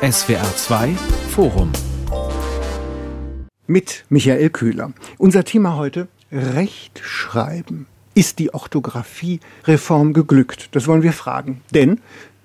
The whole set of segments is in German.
SWR 2 Forum mit Michael Köhler. Unser Thema heute Rechtschreiben. Ist die Orthographie-Reform geglückt? Das wollen wir fragen. Denn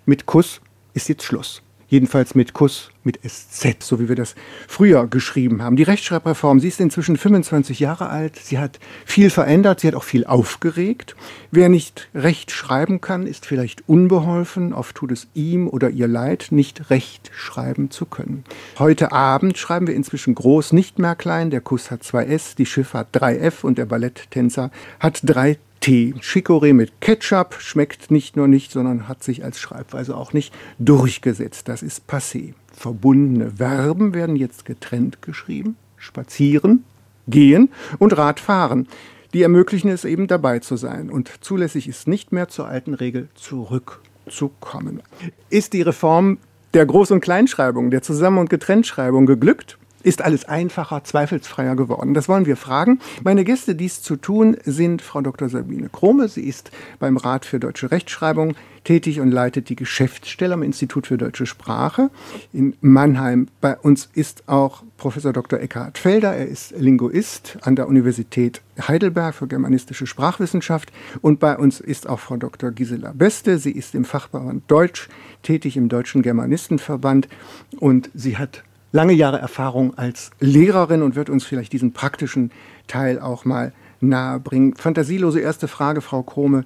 mit Kuss ist jetzt Schluss jedenfalls mit Kuss mit SZ, so wie wir das früher geschrieben haben. Die Rechtschreibreform, sie ist inzwischen 25 Jahre alt, sie hat viel verändert, sie hat auch viel aufgeregt. Wer nicht recht schreiben kann, ist vielleicht unbeholfen, oft tut es ihm oder ihr leid, nicht recht schreiben zu können. Heute Abend schreiben wir inzwischen groß, nicht mehr klein, der Kuss hat zwei S, die Schifffahrt drei F und der Balletttänzer hat drei Tee. Chicorée mit Ketchup schmeckt nicht nur nicht, sondern hat sich als Schreibweise auch nicht durchgesetzt. Das ist passé. Verbundene Verben werden jetzt getrennt geschrieben. Spazieren, gehen und Radfahren. Die ermöglichen es eben dabei zu sein. Und zulässig ist nicht mehr zur alten Regel zurückzukommen. Ist die Reform der Groß- und Kleinschreibung, der Zusammen- und Getrenntschreibung geglückt? Ist alles einfacher, zweifelsfreier geworden? Das wollen wir fragen. Meine Gäste, dies zu tun, sind Frau Dr. Sabine Krome. Sie ist beim Rat für deutsche Rechtschreibung tätig und leitet die Geschäftsstelle am Institut für deutsche Sprache in Mannheim. Bei uns ist auch Professor Dr. Eckhard Felder. Er ist Linguist an der Universität Heidelberg für germanistische Sprachwissenschaft. Und bei uns ist auch Frau Dr. Gisela Beste. Sie ist im Fachverband Deutsch tätig im Deutschen Germanistenverband und sie hat lange Jahre Erfahrung als Lehrerin und wird uns vielleicht diesen praktischen Teil auch mal nahebringen. Fantasielose erste Frage, Frau Krome.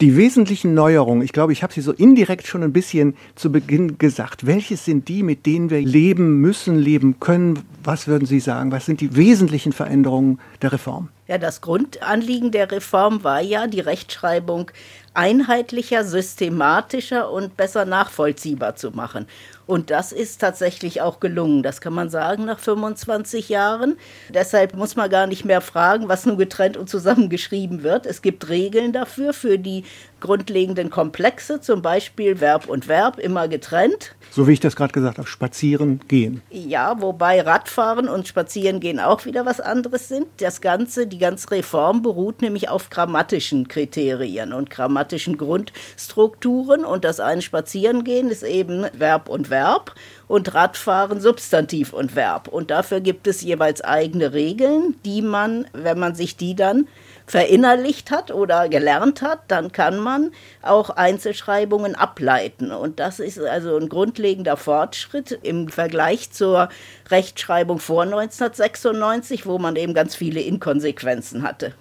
Die wesentlichen Neuerungen, ich glaube, ich habe sie so indirekt schon ein bisschen zu Beginn gesagt. Welches sind die, mit denen wir leben müssen, leben können? Was würden Sie sagen? Was sind die wesentlichen Veränderungen der Reform? Ja, das Grundanliegen der Reform war ja, die Rechtschreibung einheitlicher, systematischer und besser nachvollziehbar zu machen. Und das ist tatsächlich auch gelungen. Das kann man sagen nach 25 Jahren. Deshalb muss man gar nicht mehr fragen, was nun getrennt und zusammengeschrieben wird. Es gibt Regeln dafür, für die grundlegenden Komplexe, zum Beispiel Verb und Verb, immer getrennt. So wie ich das gerade gesagt habe, spazieren gehen. Ja, wobei Radfahren und Spazieren gehen auch wieder was anderes sind. Das Ganze, die ganze Reform beruht nämlich auf grammatischen Kriterien und grammatischen Grundstrukturen. Und das eine Spazierengehen ist eben Verb und Verb und Radfahren Substantiv und Verb. Und dafür gibt es jeweils eigene Regeln, die man, wenn man sich die dann verinnerlicht hat oder gelernt hat, dann kann man auch Einzelschreibungen ableiten. Und das ist also ein grundlegender Fortschritt im Vergleich zur Rechtschreibung vor 1996, wo man eben ganz viele Inkonsequenzen hatte.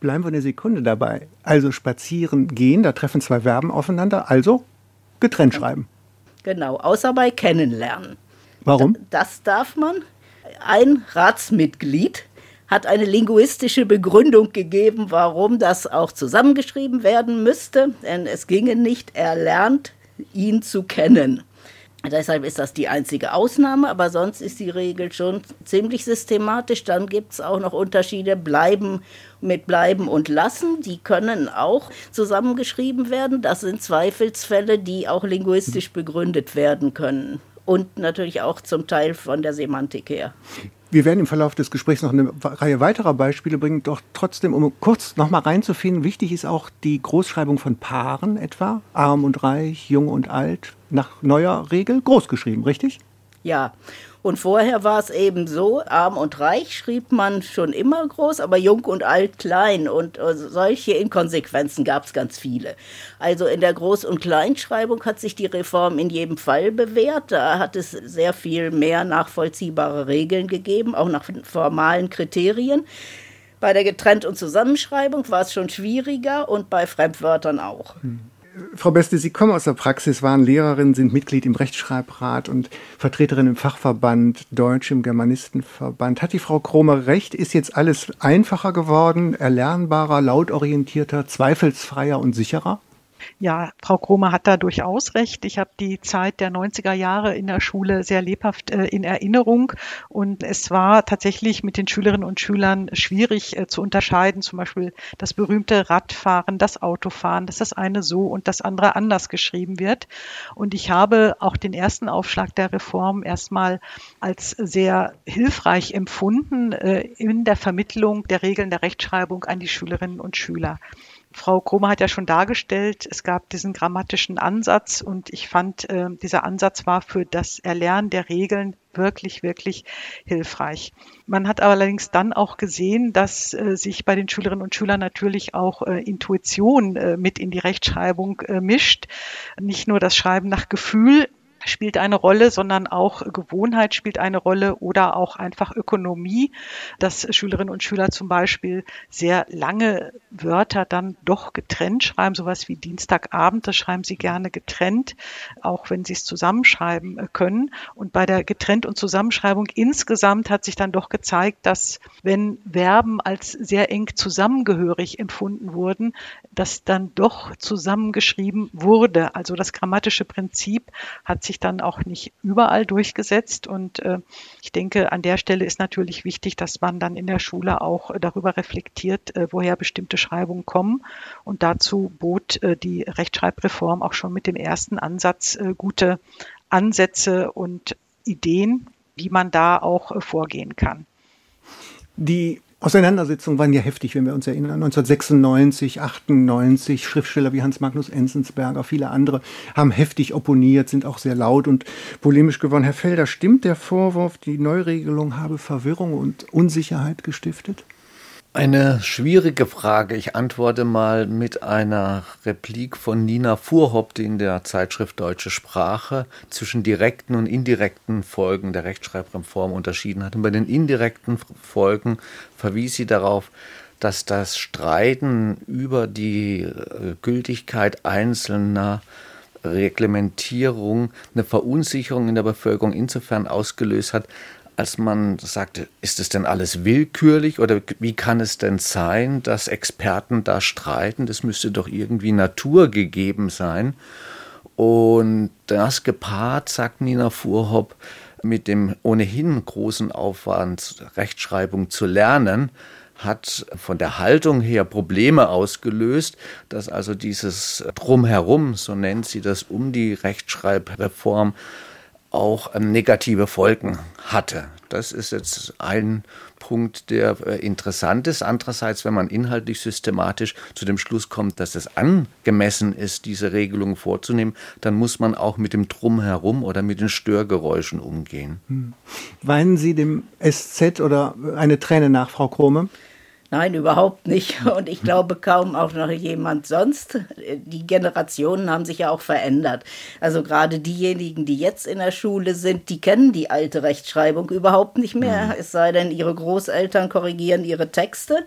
Bleiben wir eine Sekunde dabei. Also spazieren gehen, da treffen zwei Verben aufeinander, also getrennt schreiben. Genau, außer bei kennenlernen. Warum? Das darf man. Ein Ratsmitglied hat eine linguistische Begründung gegeben, warum das auch zusammengeschrieben werden müsste. Denn es ginge nicht, er lernt ihn zu kennen. Deshalb ist das die einzige Ausnahme, aber sonst ist die Regel schon ziemlich systematisch. Dann gibt es auch noch Unterschiede bleiben mit bleiben und lassen. Die können auch zusammengeschrieben werden. Das sind Zweifelsfälle, die auch linguistisch begründet werden können. Und natürlich auch zum Teil von der Semantik her. Wir werden im Verlauf des Gesprächs noch eine Reihe weiterer Beispiele bringen. Doch trotzdem, um kurz noch mal reinzufinden, wichtig ist auch die Großschreibung von Paaren etwa. Arm und reich, jung und alt. Nach neuer Regel großgeschrieben, richtig? Ja. Und vorher war es eben so, arm und reich schrieb man schon immer groß, aber jung und alt klein. Und äh, solche Inkonsequenzen gab es ganz viele. Also in der Groß- und Kleinschreibung hat sich die Reform in jedem Fall bewährt. Da hat es sehr viel mehr nachvollziehbare Regeln gegeben, auch nach formalen Kriterien. Bei der Getrennt- und Zusammenschreibung war es schon schwieriger und bei Fremdwörtern auch. Hm. Frau Beste, Sie kommen aus der Praxis, waren Lehrerin, sind Mitglied im Rechtschreibrat und Vertreterin im Fachverband Deutsch im Germanistenverband. Hat die Frau Kromer recht? Ist jetzt alles einfacher geworden, erlernbarer, lautorientierter, zweifelsfreier und sicherer? Ja, Frau Kromer hat da durchaus recht. Ich habe die Zeit der 90er Jahre in der Schule sehr lebhaft äh, in Erinnerung und es war tatsächlich mit den Schülerinnen und Schülern schwierig äh, zu unterscheiden, zum Beispiel das berühmte Radfahren, das Autofahren, dass das eine so und das andere anders geschrieben wird. Und ich habe auch den ersten Aufschlag der Reform erstmal als sehr hilfreich empfunden äh, in der Vermittlung der Regeln der Rechtschreibung an die Schülerinnen und Schüler. Frau Krome hat ja schon dargestellt, es gab diesen grammatischen Ansatz und ich fand, äh, dieser Ansatz war für das Erlernen der Regeln wirklich, wirklich hilfreich. Man hat allerdings dann auch gesehen, dass äh, sich bei den Schülerinnen und Schülern natürlich auch äh, Intuition äh, mit in die Rechtschreibung äh, mischt. Nicht nur das Schreiben nach Gefühl, spielt eine Rolle, sondern auch Gewohnheit spielt eine Rolle oder auch einfach Ökonomie, dass Schülerinnen und Schüler zum Beispiel sehr lange Wörter dann doch getrennt schreiben, sowas wie Dienstagabend, das schreiben sie gerne getrennt, auch wenn sie es zusammenschreiben können. Und bei der Getrennt- und Zusammenschreibung insgesamt hat sich dann doch gezeigt, dass wenn Verben als sehr eng zusammengehörig empfunden wurden, dass dann doch zusammengeschrieben wurde. Also das grammatische Prinzip hat sich sich dann auch nicht überall durchgesetzt. Und äh, ich denke, an der Stelle ist natürlich wichtig, dass man dann in der Schule auch darüber reflektiert, äh, woher bestimmte Schreibungen kommen. Und dazu bot äh, die Rechtschreibreform auch schon mit dem ersten Ansatz äh, gute Ansätze und Ideen, wie man da auch äh, vorgehen kann. Die Auseinandersetzungen waren ja heftig, wenn wir uns erinnern. 1996, 98, Schriftsteller wie Hans Magnus Enzensberger, viele andere haben heftig opponiert, sind auch sehr laut und polemisch geworden. Herr Felder, stimmt der Vorwurf, die Neuregelung habe Verwirrung und Unsicherheit gestiftet? Eine schwierige Frage. Ich antworte mal mit einer Replik von Nina Fuhrhopp, die in der Zeitschrift Deutsche Sprache zwischen direkten und indirekten Folgen der Rechtschreibreform unterschieden hat. Und bei den indirekten Folgen verwies sie darauf, dass das Streiten über die äh, Gültigkeit einzelner Reglementierung eine Verunsicherung in der Bevölkerung insofern ausgelöst hat, als man sagte, ist es denn alles willkürlich oder wie kann es denn sein, dass Experten da streiten? Das müsste doch irgendwie naturgegeben sein. Und das gepaart, sagt Nina Fuhrhopp, mit dem ohnehin großen Aufwand, Rechtschreibung zu lernen, hat von der Haltung her Probleme ausgelöst, dass also dieses Drumherum, so nennt sie das, um die Rechtschreibreform auch ähm, negative Folgen hatte. Das ist jetzt ein Punkt, der äh, interessant ist. Andererseits, wenn man inhaltlich systematisch zu dem Schluss kommt, dass es angemessen ist, diese Regelung vorzunehmen, dann muss man auch mit dem Drumherum oder mit den Störgeräuschen umgehen. Hm. Weinen Sie dem SZ oder eine Träne nach, Frau Krome? Nein, überhaupt nicht. Und ich glaube kaum auch noch jemand sonst. Die Generationen haben sich ja auch verändert. Also gerade diejenigen, die jetzt in der Schule sind, die kennen die alte Rechtschreibung überhaupt nicht mehr. Mhm. Es sei denn, ihre Großeltern korrigieren ihre Texte.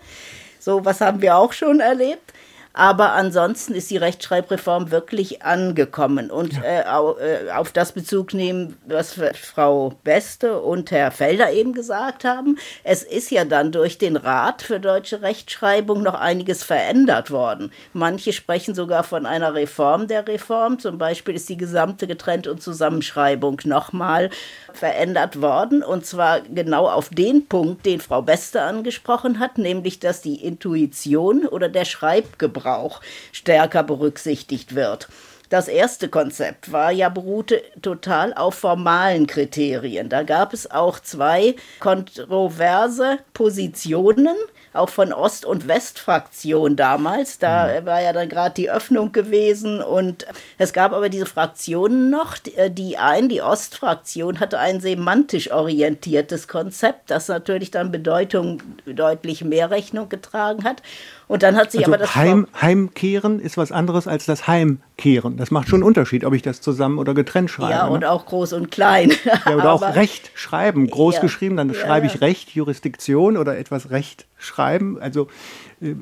So was haben wir auch schon erlebt. Aber ansonsten ist die Rechtschreibreform wirklich angekommen. Und ja. äh, äh auf das Bezug nehmen, was Frau Beste und Herr Felder eben gesagt haben. Es ist ja dann durch den Rat für deutsche Rechtschreibung noch einiges verändert worden. Manche sprechen sogar von einer Reform der Reform. Zum Beispiel ist die gesamte Getrennt- und Zusammenschreibung nochmal verändert worden. Und zwar genau auf den Punkt, den Frau Beste angesprochen hat, nämlich dass die Intuition oder der Schreibgebrauch Sprachgebrauch stärker berücksichtigt wird. Das erste Konzept war ja beruhte total auf formalen Kriterien. Da gab es auch zwei kontroverse Positionen auch von Ost- und Westfraktion damals. Da mhm. war ja dann gerade die Öffnung gewesen und es gab aber diese Fraktionen noch. Die ein, die Ostfraktion hatte ein semantisch orientiertes Konzept, das natürlich dann Bedeutung deutlich mehr Rechnung getragen hat. Und dann hat sich also aber das Heim, Heimkehren ist was anderes als das Heimkehren. Das macht schon einen Unterschied, ob ich das zusammen oder getrennt schreibe. Ja, und ne? auch groß und klein. Ja, oder auch Recht schreiben, groß ja, geschrieben, dann ja, schreibe ich Recht, Jurisdiktion oder etwas Recht schreiben. Also äh,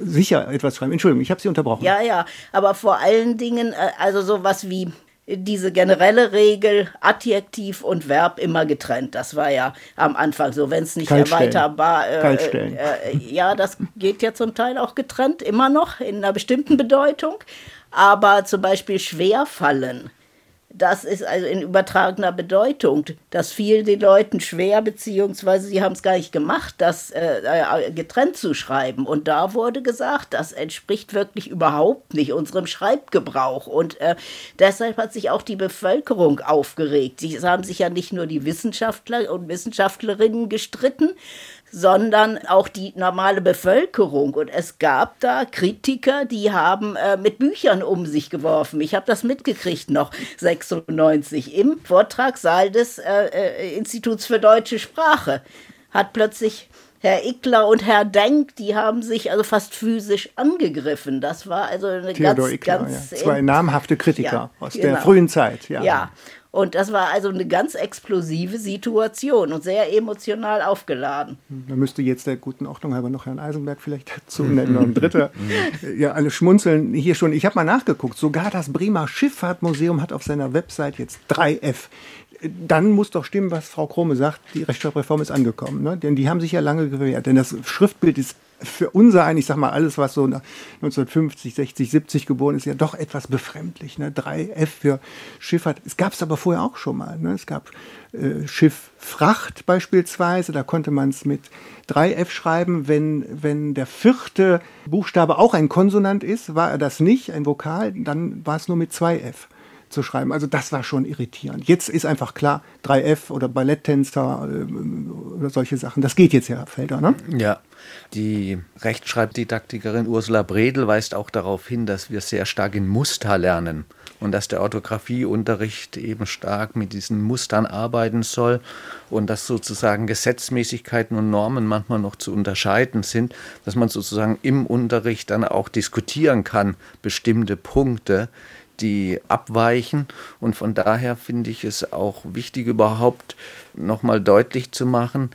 sicher etwas schreiben. Entschuldigung, ich habe Sie unterbrochen. Ja, ja, aber vor allen Dingen, äh, also sowas wie diese generelle Regel Adjektiv und Verb immer getrennt. Das war ja am Anfang so, wenn es nicht erweiterbar. Äh, Kaltstellen. Äh, ja, das geht ja zum Teil auch getrennt, immer noch in einer bestimmten Bedeutung. Aber zum Beispiel schwerfallen das ist also in übertragener Bedeutung. Das fiel den Leuten schwer, beziehungsweise sie haben es gar nicht gemacht, das äh, äh, getrennt zu schreiben. Und da wurde gesagt, das entspricht wirklich überhaupt nicht unserem Schreibgebrauch. Und äh, deshalb hat sich auch die Bevölkerung aufgeregt. Es haben sich ja nicht nur die Wissenschaftler und Wissenschaftlerinnen gestritten, sondern auch die normale Bevölkerung. Und es gab da Kritiker, die haben äh, mit Büchern um sich geworfen. Ich habe das mitgekriegt noch 96 im Vortragssaal des äh, äh, Instituts für deutsche Sprache. Hat plötzlich Herr Ickler und Herr Denk, die haben sich also fast physisch angegriffen. Das war also eine Theodor ganz, Ickler, ganz ja. zwei namhafte Kritiker ja, aus genau. der frühen Zeit. Ja. ja, und das war also eine ganz explosive Situation und sehr emotional aufgeladen. Da müsste jetzt der guten Ordnung halber noch Herrn Eisenberg vielleicht dazu nennen, noch ein dritter. ja, alle schmunzeln hier schon. Ich habe mal nachgeguckt, sogar das Bremer Schifffahrtmuseum hat auf seiner Website jetzt 3F dann muss doch stimmen, was Frau Krome sagt, die Rechtschreibreform ist angekommen. Ne? Denn die haben sich ja lange gewehrt. Denn das Schriftbild ist für unser ein, ich sag mal, alles, was so 1950, 60, 70 geboren ist, ja doch etwas befremdlich. Ne? 3F für Schifffahrt. Es gab es aber vorher auch schon mal. Ne? Es gab äh, Schifffracht beispielsweise, da konnte man es mit 3F schreiben. Wenn, wenn der vierte Buchstabe auch ein Konsonant ist, war er das nicht, ein Vokal, dann war es nur mit 2F zu schreiben. Also das war schon irritierend. Jetzt ist einfach klar, 3F oder Balletttänzer äh, oder solche Sachen, das geht jetzt ja, Felder, ne? Ja. Die Rechtschreibdidaktikerin Ursula Bredel weist auch darauf hin, dass wir sehr stark in Muster lernen und dass der Orthographieunterricht eben stark mit diesen Mustern arbeiten soll und dass sozusagen Gesetzmäßigkeiten und Normen manchmal noch zu unterscheiden sind, dass man sozusagen im Unterricht dann auch diskutieren kann, bestimmte Punkte, die abweichen. Und von daher finde ich es auch wichtig, überhaupt nochmal deutlich zu machen,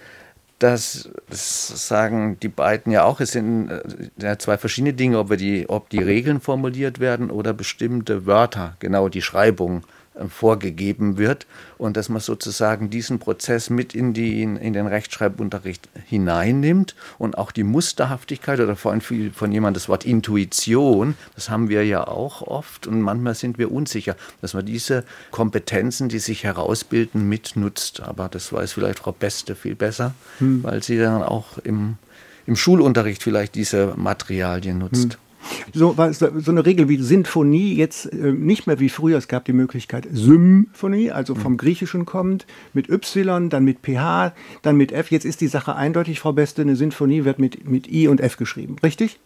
dass, das sagen die beiden ja auch, es sind äh, ja, zwei verschiedene Dinge, ob, die, ob die Regeln formuliert werden oder bestimmte Wörter, genau die Schreibung vorgegeben wird und dass man sozusagen diesen Prozess mit in, die, in, den Rechtschreibunterricht hineinnimmt und auch die Musterhaftigkeit oder vor allem von jemandem das Wort Intuition, das haben wir ja auch oft und manchmal sind wir unsicher, dass man diese Kompetenzen, die sich herausbilden, mitnutzt. Aber das weiß vielleicht Frau Beste viel besser, hm. weil sie dann auch im, im Schulunterricht vielleicht diese Materialien nutzt. Hm. So, so eine Regel wie Sinfonie jetzt äh, nicht mehr wie früher. Es gab die Möglichkeit Symphonie, also vom Griechischen kommt, mit Y, dann mit PH, dann mit F. Jetzt ist die Sache eindeutig, Frau Beste, eine Sinfonie wird mit, mit I und F geschrieben. Richtig?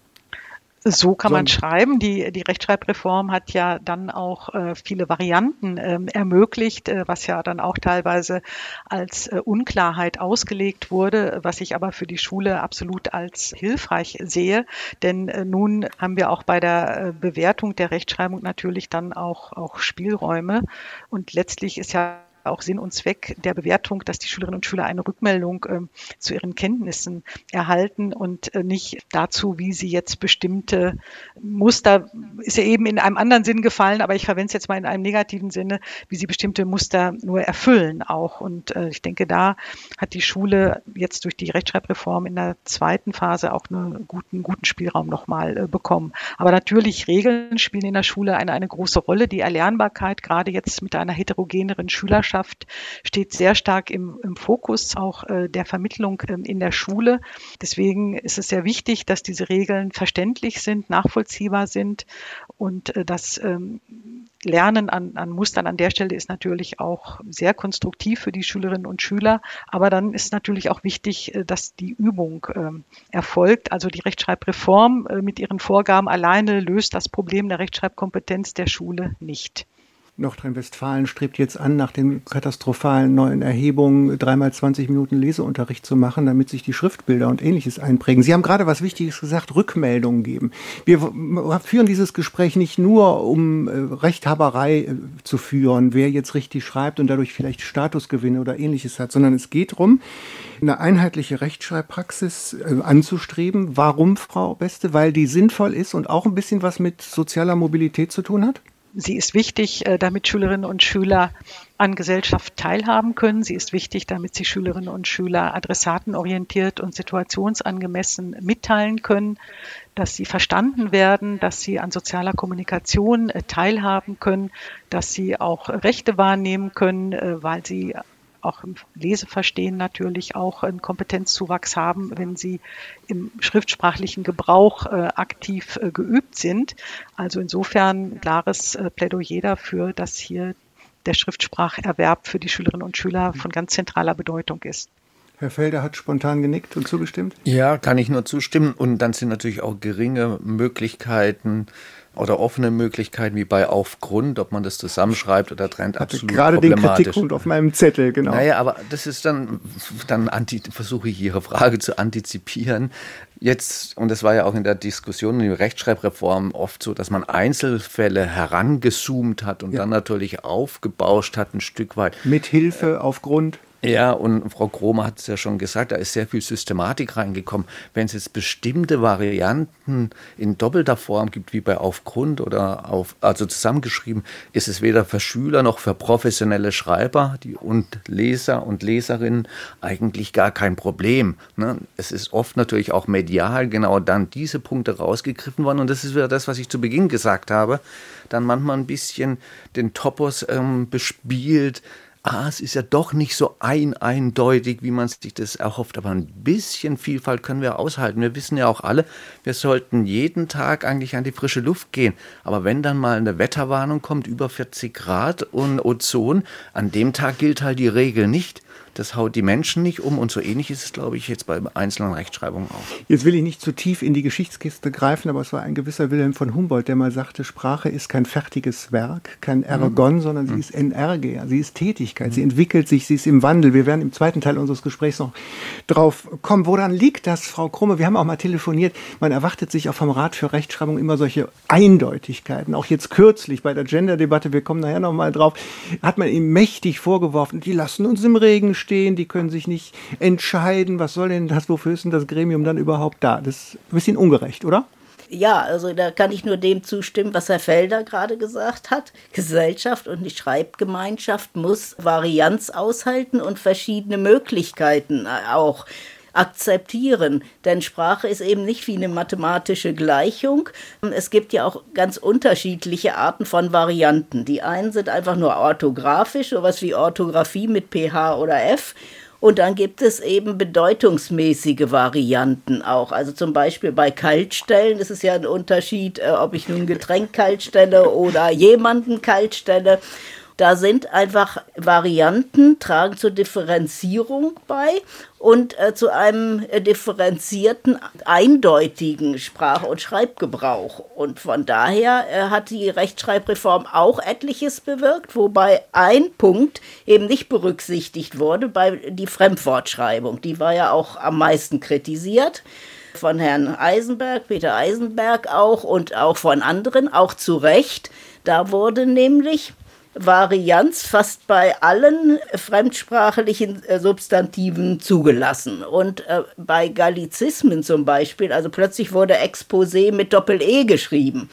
So kann man schreiben. Die, die Rechtschreibreform hat ja dann auch äh, viele Varianten ähm, ermöglicht, äh, was ja dann auch teilweise als äh, Unklarheit ausgelegt wurde, was ich aber für die Schule absolut als hilfreich sehe. Denn äh, nun haben wir auch bei der äh, Bewertung der Rechtschreibung natürlich dann auch, auch Spielräume. Und letztlich ist ja auch Sinn und Zweck der Bewertung, dass die Schülerinnen und Schüler eine Rückmeldung äh, zu ihren Kenntnissen erhalten und äh, nicht dazu, wie sie jetzt bestimmte Muster, ist ja eben in einem anderen Sinn gefallen, aber ich verwende es jetzt mal in einem negativen Sinne, wie sie bestimmte Muster nur erfüllen auch. Und äh, ich denke, da hat die Schule jetzt durch die Rechtschreibreform in der zweiten Phase auch einen guten, guten Spielraum nochmal äh, bekommen. Aber natürlich, Regeln spielen in der Schule eine, eine große Rolle. Die Erlernbarkeit, gerade jetzt mit einer heterogeneren Schülerschaft, Wissenschaft steht sehr stark im, im Fokus auch äh, der Vermittlung ähm, in der Schule. Deswegen ist es sehr wichtig, dass diese Regeln verständlich sind, nachvollziehbar sind und äh, das ähm, Lernen an, an Mustern an der Stelle ist natürlich auch sehr konstruktiv für die Schülerinnen und Schüler. Aber dann ist natürlich auch wichtig, äh, dass die Übung ähm, erfolgt. Also die Rechtschreibreform äh, mit ihren Vorgaben alleine löst das Problem der Rechtschreibkompetenz der Schule nicht. Nordrhein-Westfalen strebt jetzt an, nach den katastrophalen neuen Erhebungen dreimal 20 Minuten Leseunterricht zu machen, damit sich die Schriftbilder und ähnliches einprägen. Sie haben gerade was Wichtiges gesagt, Rückmeldungen geben. Wir führen dieses Gespräch nicht nur, um äh, Rechthaberei äh, zu führen, wer jetzt richtig schreibt und dadurch vielleicht Statusgewinne oder ähnliches hat, sondern es geht darum, eine einheitliche Rechtschreibpraxis äh, anzustreben. Warum, Frau Beste? Weil die sinnvoll ist und auch ein bisschen was mit sozialer Mobilität zu tun hat? Sie ist wichtig, äh, damit Schülerinnen und Schüler an Gesellschaft teilhaben können. Sie ist wichtig, damit sie Schülerinnen und Schüler adressatenorientiert und situationsangemessen mitteilen können, dass sie verstanden werden, dass sie an sozialer Kommunikation äh, teilhaben können, dass sie auch Rechte wahrnehmen können, äh, weil sie auch im Leseverstehen natürlich auch einen Kompetenzzuwachs haben, wenn sie im schriftsprachlichen Gebrauch äh, aktiv äh, geübt sind. Also insofern klares äh, Plädoyer dafür, dass hier der Schriftspracherwerb für die Schülerinnen und Schüler von ganz zentraler Bedeutung ist. Herr Felder hat spontan genickt und zugestimmt. Ja, kann ich nur zustimmen. Und dann sind natürlich auch geringe Möglichkeiten, oder offene Möglichkeiten wie bei Aufgrund, ob man das zusammenschreibt oder trennt, absolut gerade den problematisch. Kritikpunkt auf meinem Zettel, genau. Naja, aber das ist dann, dann anti, versuche ich Ihre Frage zu antizipieren. Jetzt, und das war ja auch in der Diskussion in der Rechtschreibreform oft so, dass man Einzelfälle herangezoomt hat und Ja. dann natürlich aufgebauscht hat ein Stück weit. Mit Hilfe aufgrund. Ja, und Frau Kromer hat es ja schon gesagt, da ist sehr viel Systematik reingekommen. Wenn es jetzt bestimmte Varianten in doppelter Form gibt, wie bei Aufgrund oder auf, also zusammengeschrieben, ist es weder für Schüler noch für professionelle Schreiber die, und Leser und Leserinnen eigentlich gar kein Problem. Ne? Es ist oft natürlich auch medial genau dann diese Punkte rausgegriffen worden. Und das ist wieder das, was ich zu Beginn gesagt habe. Dann manchmal ein bisschen den Topos ähm, bespielt ah, es ist ja doch nicht so ein eindeutig, wie man sich das erhofft, aber ein bisschen Vielfalt können wir aushalten. Wir wissen ja auch alle, wir sollten jeden Tag eigentlich an die frische Luft gehen. Aber wenn dann mal eine Wetterwarnung kommt, über 40 Grad und Ozon, an dem Tag gilt halt die Regel nicht. Das haut die Menschen nicht um und so ähnlich ist es, glaube ich, jetzt bei einzelnen Rechtschreibungen auch. Jetzt will ich nicht zu tief in die Geschichtskiste greifen, aber es war ein gewisser Wilhelm von Humboldt, der mal sagte, Sprache ist kein fertiges Werk, kein Ergon, sondern sie ist Energia, sie ist Tätigkeit, sie entwickelt sich, sie ist im Wandel. Wir werden im zweiten Teil unseres Gesprächs noch drauf kommen. Woran liegt das, Frau Krumme? Wir haben auch mal telefoniert. Man erwartet sich auch vom Rat für Rechtschreibung immer solche Eindeutigkeiten. Auch jetzt kürzlich bei der Gender-Debatte, wir kommen nachher noch mal drauf, hat man ihm mächtig vorgeworfen, die lassen uns im Regen stehen, die können sich nicht entscheiden. Was soll denn das, wofür ist denn das Gremium dann überhaupt da? Das ist ein bisschen ungerecht, oder? Ja, also da kann ich nur dem zustimmen, was Herr Felder gerade gesagt hat. Gesellschaft und die Schreibgemeinschaft muss Varianz aushalten und verschiedene Möglichkeiten äh, auch akzeptieren. Denn Sprache ist eben nicht wie eine mathematische Gleichung. Es gibt ja auch ganz unterschiedliche Arten von Varianten. Die einen sind einfach nur orthografisch, sowas wie Orthographie mit PH oder F. Und dann gibt es eben bedeutungsmäßige Varianten auch. Also zum Beispiel bei Kaltstellen, ist ja ein Unterschied, äh, ob ich nun ein Getränk kalt stelle oder jemanden kalt stelle. Da sind einfach Varianten, tragen zur Differenzierung bei und äh, zu einem äh, differenzierten, eindeutigen Sprach- und Schreibgebrauch. Und von daher äh, hat die Rechtschreibreform auch etliches bewirkt, wobei ein Punkt eben nicht berücksichtigt wurde bei die Fremdwortschreibung. Die war ja auch am meisten kritisiert von Herrn Eisenberg, Peter Eisenberg auch und auch von anderen, auch zu Recht. Da wurde nämlich Varianz fast bei allen fremdsprachlichen äh, Substantiven zugelassen. Und äh, bei Gallizismen zum Beispiel, also plötzlich wurde Exposé mit Doppel-E geschrieben.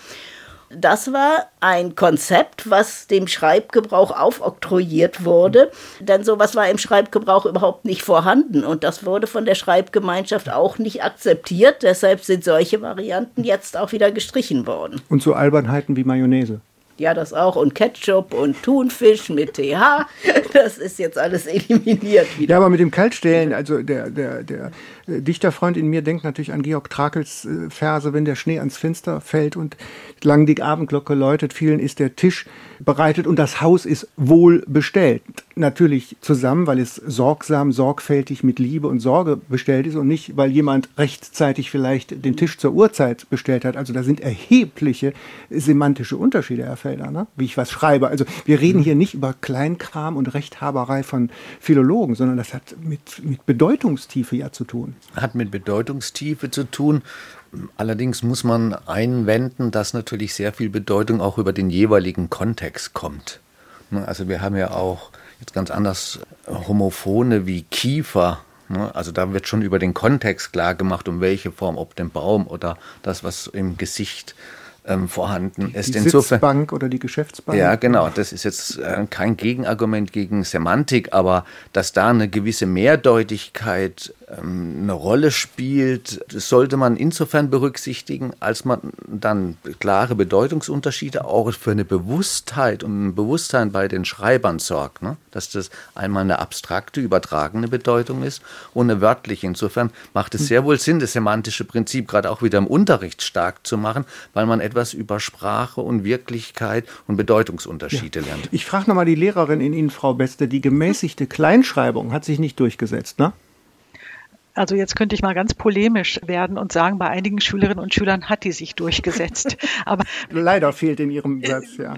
Das war ein Konzept, was dem Schreibgebrauch aufoktroyiert wurde, denn sowas war im Schreibgebrauch überhaupt nicht vorhanden und das wurde von der Schreibgemeinschaft auch nicht akzeptiert. Deshalb sind solche Varianten jetzt auch wieder gestrichen worden. Und so Albernheiten wie Mayonnaise. Ja, das auch. Und Ketchup und Thunfisch mit TH. Das ist jetzt alles eliminiert wieder. Ja, aber mit dem Kaltstellen, also der, der, der Dichterfreund in mir denkt natürlich an Georg Trakels äh, Verse, wenn der Schnee ans Fenster fällt und lang die Abendglocke läutet, vielen ist der Tisch bereitet und das Haus ist wohl bestellt. Natürlich zusammen, weil es sorgsam, sorgfältig mit Liebe und Sorge bestellt ist und nicht, weil jemand rechtzeitig vielleicht den Tisch zur Uhrzeit bestellt hat. Also da sind erhebliche semantische Unterschiede, Herr Felder, ne? wie ich was schreibe. Also wir reden hier nicht über Kleinkram und Rechthaberei von Philologen, sondern das hat mit, mit Bedeutungstiefe ja zu tun. Hat mit Bedeutungstiefe zu tun. Allerdings muss man einwenden, dass natürlich sehr viel Bedeutung auch über den jeweiligen Kontext kommt. Ne, Also wir haben ja auch jetzt ganz anders Homophone wie Kiefer. ne, Also da wird schon über den Kontext klar gemacht, um welche Form, ob den Baum oder das, was im Gesicht ähm, vorhanden ist. Die Sitzbank oder die Geschäftsbank. Ja, genau. Das ist jetzt äh, kein Gegenargument gegen Semantik, aber dass da eine gewisse Mehrdeutigkeit eine Rolle spielt, das sollte man insofern berücksichtigen, als man dann klare Bedeutungsunterschiede auch für eine Bewusstheit und ein Bewusstsein bei den Schreibern sorgt. Ne? Dass das einmal eine abstrakte, übertragene Bedeutung ist und eine wörtliche. Insofern macht es sehr wohl Sinn, das semantische Prinzip gerade auch wieder im Unterricht stark zu machen, weil man etwas über Sprache und Wirklichkeit und Bedeutungsunterschiede lernt. Ich frage nochmal die Lehrerin in Ihnen, Frau Beste, die gemäßigte Kleinschreibung hat sich nicht durchgesetzt, ne? Also jetzt könnte ich mal ganz polemisch werden und sagen, bei einigen Schülerinnen und Schülern hat die sich durchgesetzt. Aber leider fehlt in Ihrem Satz, ja.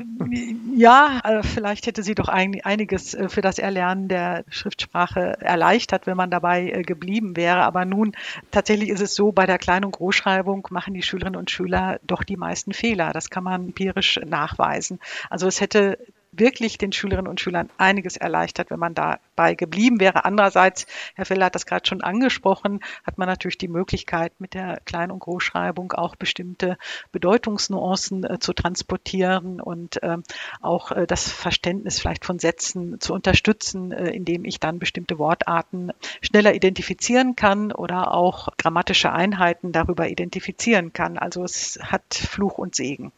Ja, äh, vielleicht hätte sie doch einiges äh, für das Erlernen der Schriftsprache erleichtert, wenn man dabei äh, geblieben wäre. Aber nun, tatsächlich ist es so, bei der Klein- und Großschreibung machen die Schülerinnen und Schüler doch die meisten Fehler. Das kann man empirisch nachweisen. Also es hätte wirklich den Schülerinnen und Schülern einiges erleichtert, wenn man dabei geblieben wäre. Andererseits, Herr Feller hat das gerade schon angesprochen, hat man natürlich die Möglichkeit, mit der Klein- und Großschreibung auch bestimmte Bedeutungsnuancen äh, zu transportieren und ähm, auch äh, das Verständnis vielleicht von Sätzen zu unterstützen, äh, indem ich dann bestimmte Wortarten schneller identifizieren kann oder auch grammatische Einheiten darüber identifizieren kann. Also es hat Fluch und Segen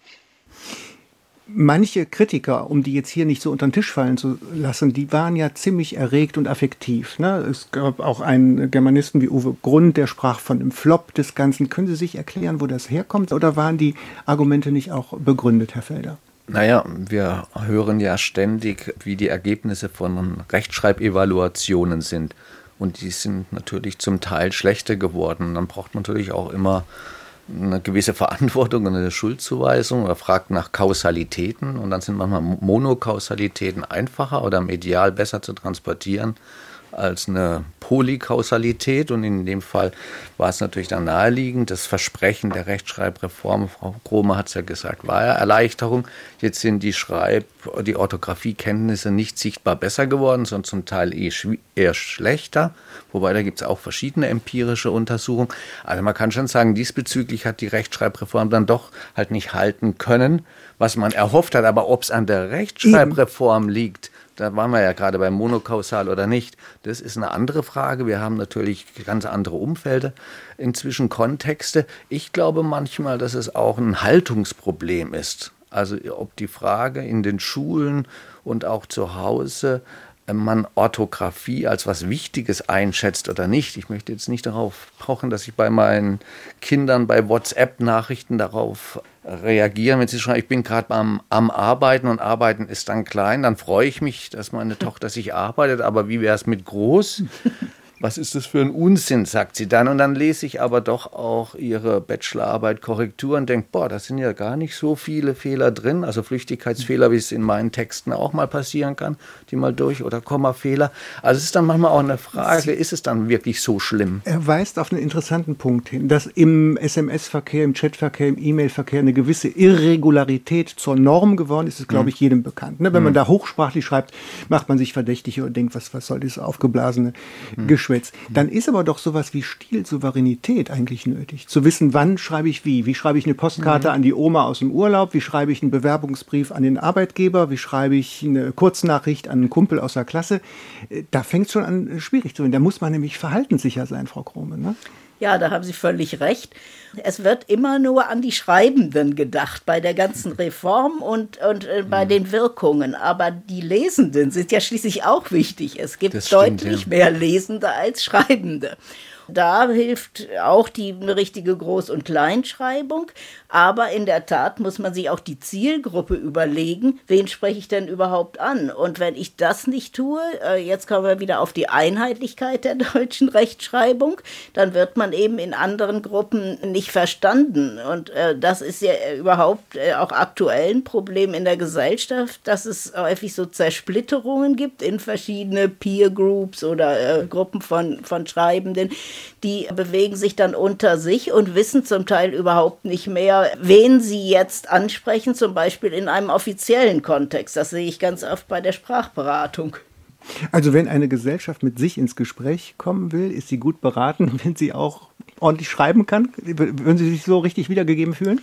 manche Kritiker, um die jetzt hier nicht so unter den Tisch fallen zu lassen, die waren ja ziemlich erregt und affektiv. Ne? Es gab auch einen Germanisten wie Uwe Grund, der sprach von dem Flop des Ganzen. Können Sie sich erklären, wo das herkommt? Oder waren die Argumente nicht auch begründet, Herr Felder? Naja, wir hören ja ständig, wie die Ergebnisse von Rechtschreibevaluationen sind. Und die sind natürlich zum Teil schlechter geworden. Dann braucht man natürlich auch immer eine gewisse Verantwortung und eine Schuldzuweisung oder fragt nach Kausalitäten. Und dann sind manchmal Monokausalitäten einfacher oder medial besser zu transportieren als eine Polykausalität. Und in dem Fall war es natürlich dann naheliegend. Das Versprechen der Rechtschreibreform, Frau Krome hat es ja gesagt, war ja Erleichterung. Jetzt sind die Schreib-, die Orthographiekenntnisse nicht sichtbar besser geworden, sondern zum Teil eher schlechter. Wobei da gibt es auch verschiedene empirische Untersuchungen. Also man kann schon sagen, diesbezüglich hat die Rechtschreibreform dann doch halt nicht halten können, was man erhofft hat. Aber ob es an der Rechtschreibreform liegt, da waren wir ja gerade beim Monokausal oder nicht. Das ist eine andere Frage. Wir haben natürlich ganz andere Umfelder, inzwischen Kontexte. Ich glaube manchmal, dass es auch ein Haltungsproblem ist. Also ob die Frage in den Schulen und auch zu Hause man Orthographie als was Wichtiges einschätzt oder nicht. Ich möchte jetzt nicht darauf pochen, dass ich bei meinen Kindern bei WhatsApp-Nachrichten darauf reagiere, wenn sie schreiben, ich bin gerade am, am Arbeiten und Arbeiten ist dann klein, dann freue ich mich, dass meine Tochter sich arbeitet, aber wie wäre es mit groß? Was ist das für ein Unsinn, sagt sie dann. Und dann lese ich aber doch auch ihre Bachelorarbeit Korrektur und denke, boah, da sind ja gar nicht so viele Fehler drin, also Flüchtigkeitsfehler, wie es in meinen Texten auch mal passieren kann, die mal durch oder Kommafehler. Also es ist dann manchmal auch eine Frage, ist es dann wirklich so schlimm? Er weist auf einen interessanten Punkt hin, dass im SMS-Verkehr, im Chatverkehr, im E-Mail-Verkehr eine gewisse Irregularität zur Norm geworden ist, ist, glaube hm. ich, jedem bekannt. Ne? Wenn man hm. da hochsprachlich schreibt, macht man sich verdächtig und denkt, was, was soll das aufgeblasene hm. Geschwätz? Abschwätzt, dann ist aber doch sowas wie Stilsouveränität eigentlich nötig. Zu wissen, wann schreibe ich wie. Wie schreibe ich eine Postkarte mhm. an die Oma aus dem Urlaub? Wie schreibe ich einen Bewerbungsbrief an den Arbeitgeber? Wie schreibe ich eine Kurznachricht an einen Kumpel aus der Klasse? Äh, da fängt es schon an, schwierig zu werden. Da muss man nämlich verhaltenssicher sein, Frau Krome. Ne? Ja, da haben Sie völlig recht. Es wird immer nur an die Schreibenden gedacht bei der ganzen Reform und, und äh, bei mhm. den Wirkungen. Aber die Lesenden sind ja schließlich auch wichtig. Es gibt stimmt, deutlich ja. mehr Lesende als Schreibende. Da hilft auch die richtige Groß- und Kleinschreibung. Aber in der Tat muss man sich auch die Zielgruppe überlegen, wen spreche ich denn überhaupt an? Und wenn ich das nicht tue, äh, jetzt kommen wir wieder auf die Einheitlichkeit der deutschen Rechtschreibung, dann wird man eben in anderen Gruppen nicht verstanden. Und äh, das ist ja überhaupt äh, auch aktuell ein Problem in der Gesellschaft, dass es häufig so Zersplitterungen gibt in verschiedene Peer Groups oder Gruppen von, von Schreibenden, die bewegen sich dann unter sich und wissen zum Teil überhaupt nicht mehr, wen sie jetzt ansprechen, zum Beispiel in einem offiziellen Kontext. Das sehe ich ganz oft bei der Sprachberatung. Also wenn eine Gesellschaft mit sich ins Gespräch kommen will, ist sie gut beraten, wenn sie auch ordentlich schreiben kann? Würden Sie sich so richtig wiedergegeben fühlen?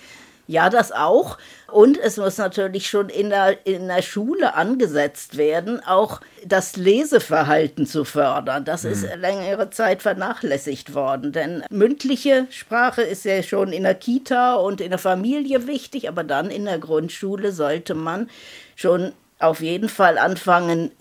Ja, das auch. Und es muss natürlich schon in der, in der Schule angesetzt werden, auch das Leseverhalten zu fördern. Das mhm. ist längere Zeit vernachlässigt worden. Denn mündliche Sprache ist ja schon in der Kita und in der Familie wichtig, aber dann in der Grundschule sollte man schon auf jeden Fall anfangen,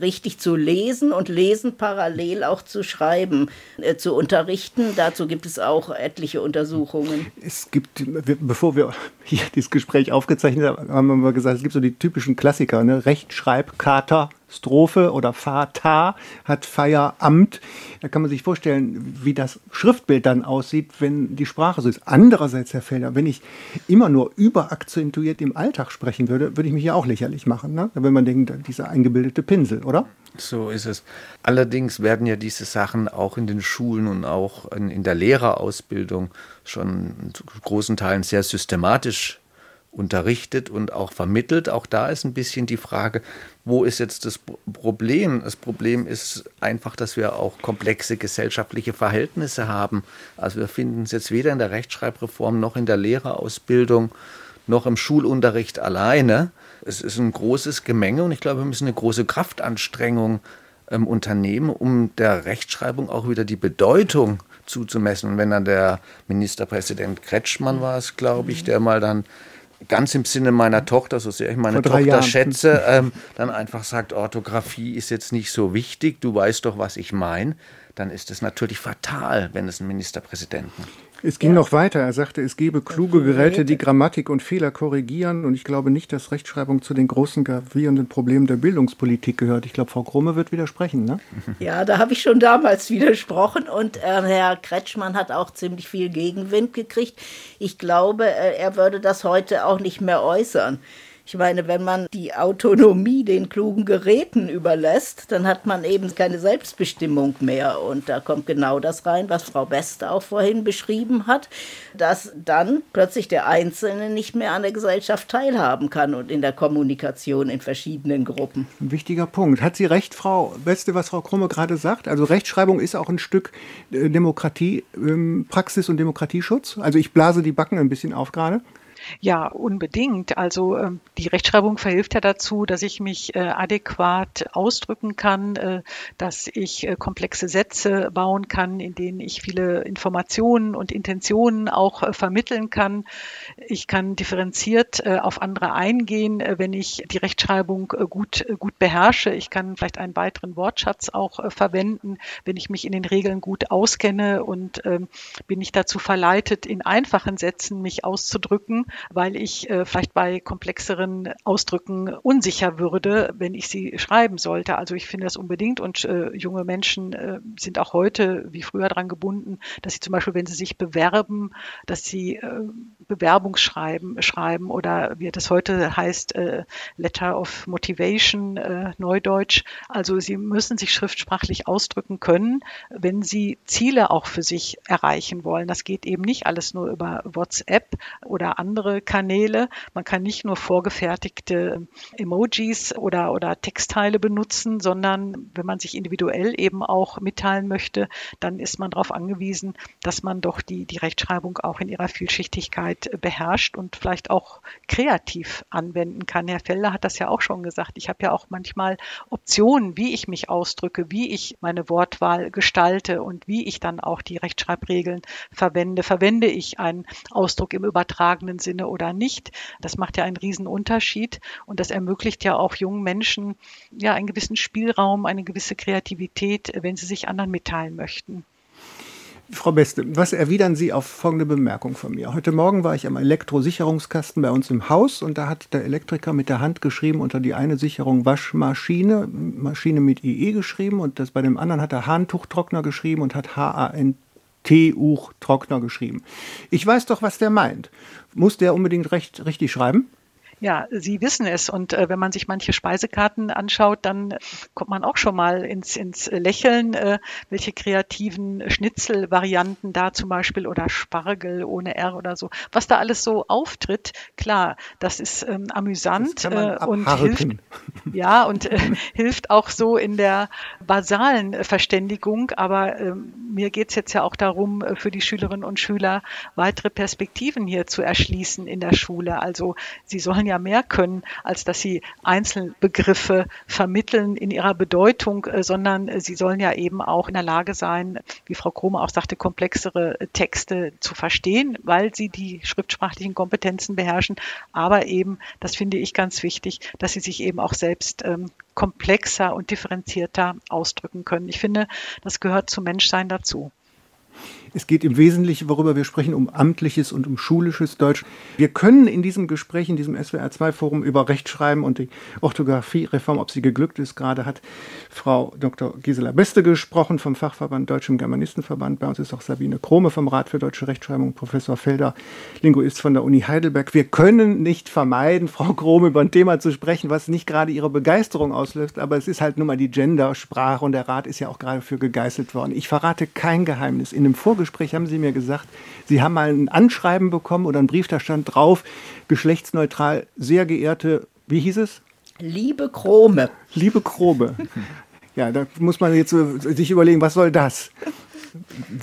richtig zu lesen und lesen parallel auch zu schreiben, äh, zu unterrichten. Dazu gibt es auch etliche Untersuchungen. Es gibt, bevor wir hier dieses Gespräch aufgezeichnet haben, haben wir mal gesagt, es gibt so die typischen Klassiker, ne? Rechtschreibkater, Strophe oder Vater hat Feieramt. Da kann man sich vorstellen, wie das Schriftbild dann aussieht, wenn die Sprache so ist. Andererseits, Herr Felder, wenn ich immer nur überakzentuiert im Alltag sprechen würde, würde ich mich ja auch lächerlich machen. Ne? Wenn man denkt, dieser eingebildete Pinsel, oder? So ist es. Allerdings werden ja diese Sachen auch in den Schulen und auch in, in der Lehrerausbildung schon zu großen Teilen sehr systematisch unterrichtet und auch vermittelt. Auch da ist ein bisschen die Frage, wo ist jetzt das Problem? Das Problem ist einfach, dass wir auch komplexe gesellschaftliche Verhältnisse haben. Also wir finden es jetzt weder in der Rechtschreibreform noch in der Lehrerausbildung noch im Schulunterricht alleine. Es ist ein großes Gemenge und ich glaube, wir müssen eine große Kraftanstrengung ähm, unternehmen, um der Rechtschreibung auch wieder die Bedeutung zuzumessen. Und wenn dann der Ministerpräsident Kretschmann war es, glaube ich, der mal dann ganz im Sinne meiner Tochter, so sehr ich meine Tochter Jahren. schätze, ähm, dann einfach sagt, Orthographie ist jetzt nicht so wichtig, du weißt doch, was ich meine, dann ist es natürlich fatal, wenn es einen Ministerpräsidenten es ging ja. noch weiter. Er sagte, es gebe kluge Geräte, die Grammatik und Fehler korrigieren. Und ich glaube nicht, dass Rechtschreibung zu den großen gravierenden Problemen der Bildungspolitik gehört. Ich glaube, Frau Krumme wird widersprechen. Ne? Ja, da habe ich schon damals widersprochen. Und äh, Herr Kretschmann hat auch ziemlich viel Gegenwind gekriegt. Ich glaube, äh, er würde das heute auch nicht mehr äußern. Ich meine, wenn man die Autonomie den klugen Geräten überlässt, dann hat man eben keine Selbstbestimmung mehr. Und da kommt genau das rein, was Frau Beste auch vorhin beschrieben hat, dass dann plötzlich der Einzelne nicht mehr an der Gesellschaft teilhaben kann und in der Kommunikation in verschiedenen Gruppen. Ein wichtiger Punkt. Hat sie recht, Frau Beste, was Frau Krumme gerade sagt? Also Rechtschreibung ist auch ein Stück äh, Demokratie, ähm, und Demokratieschutz. Also ich blase die Backen ein bisschen auf gerade. Ja, unbedingt. Also ähm, die Rechtschreibung verhilft ja dazu, dass ich mich äh, adäquat ausdrücken kann, äh, dass ich äh, komplexe Sätze bauen kann, in denen ich viele Informationen und Intentionen auch vermitteln kann. Ich kann differenziert auf andere eingehen, wenn ich die Rechtschreibung gut, gut beherrsche. Ich kann vielleicht einen weiteren Wortschatz auch verwenden, wenn ich mich in den Regeln gut auskenne und ähm, bin ich dazu verleitet, in einfachen Sätzen mich auszudrücken weil ich äh, vielleicht bei komplexeren Ausdrücken unsicher würde, wenn ich sie schreiben sollte. Also ich finde das unbedingt und äh, junge Menschen äh, sind auch heute wie früher daran gebunden, dass sie zum Beispiel, wenn sie sich bewerben, dass sie äh, Bewerbungsschreiben schreiben oder wie das heute heißt, äh, Letter of Motivation, äh, Neudeutsch. Also sie müssen sich schriftsprachlich ausdrücken können, wenn sie Ziele auch für sich erreichen wollen. Das geht eben nicht alles nur über WhatsApp oder andere andere Kanäle. Man kann nicht nur vorgefertigte Emojis oder, oder Textteile benutzen, sondern wenn man sich individuell eben auch mitteilen möchte, dann ist man darauf angewiesen, dass man doch die, die Rechtschreibung auch in ihrer Vielschichtigkeit beherrscht und vielleicht auch kreativ anwenden kann. Herr Felder hat das ja auch schon gesagt. Ich habe ja auch manchmal Optionen, wie ich mich ausdrücke, wie ich meine Wortwahl gestalte und wie ich dann auch die Rechtschreibregeln verwende. Verwende ich einen Ausdruck im übertragenen Sinne? Sinne oder nicht. Das macht ja einen riesen Unterschied und das ermöglicht ja auch jungen Menschen ja einen gewissen Spielraum, eine gewisse Kreativität, wenn sie sich anderen mitteilen möchten. Frau Beste, was erwidern Sie auf folgende Bemerkung von mir? Heute Morgen war ich am Elektrosicherungskasten bei uns im Haus und da hat der Elektriker mit der Hand geschrieben unter die eine Sicherung Waschmaschine, Maschine mit IE geschrieben und das bei dem anderen hat er Handtuchtrockner geschrieben und hat H-A-N T-Uch Trockner geschrieben. Ich weiß doch, was der meint. Muss der unbedingt recht, richtig schreiben? Ja, Sie wissen es. Und äh, wenn man sich manche Speisekarten anschaut, dann kommt man auch schon mal ins, ins Lächeln, äh, welche kreativen Schnitzelvarianten da zum Beispiel oder Spargel ohne R oder so, was da alles so auftritt. Klar, das ist ähm, amüsant äh, und hilft, ja, und äh, hilft auch so in der basalen Verständigung. Aber ähm, mir geht's jetzt ja auch darum, äh, für die Schülerinnen und Schüler weitere Perspektiven hier zu erschließen in der Schule. Also sie sollen ja ja mehr können, als dass sie Einzelbegriffe vermitteln in ihrer Bedeutung, äh, sondern sie sollen ja eben auch in der Lage sein, wie Frau Krome auch sagte, komplexere Texte zu verstehen, weil sie die schriftsprachlichen Kompetenzen beherrschen. Aber eben, das finde ich ganz wichtig, dass sie sich eben auch selbst ähm, komplexer und differenzierter ausdrücken können. Ich finde, das gehört zum Menschsein dazu. Es geht im Wesentlichen, worüber wir sprechen, um amtliches und um schulisches Deutsch. Wir können in diesem Gespräch, in diesem SWR2-Forum über Rechtschreiben und die Orthographiereform, ob sie geglückt ist, gerade hat Frau Dr. Gisela Beste gesprochen vom Fachverband Deutschem Germanistenverband. Bei uns ist auch Sabine Krome vom Rat für deutsche Rechtschreibung, Professor Felder, Linguist von der Uni Heidelberg. Wir können nicht vermeiden, Frau Krome, über ein Thema zu sprechen, was nicht gerade Ihre Begeisterung auslöst, aber es ist halt nun mal die Gendersprache und der Rat ist ja auch gerade für gegeißelt worden. Ich verrate kein Geheimnis. In einem Vorgespräch haben Sie mir gesagt, Sie haben mal ein Anschreiben bekommen oder einen Brief, da stand drauf, geschlechtsneutral, sehr geehrte, wie hieß es? Liebe Krome. Liebe Krome. Ja, da muss man jetzt sich überlegen, was soll das?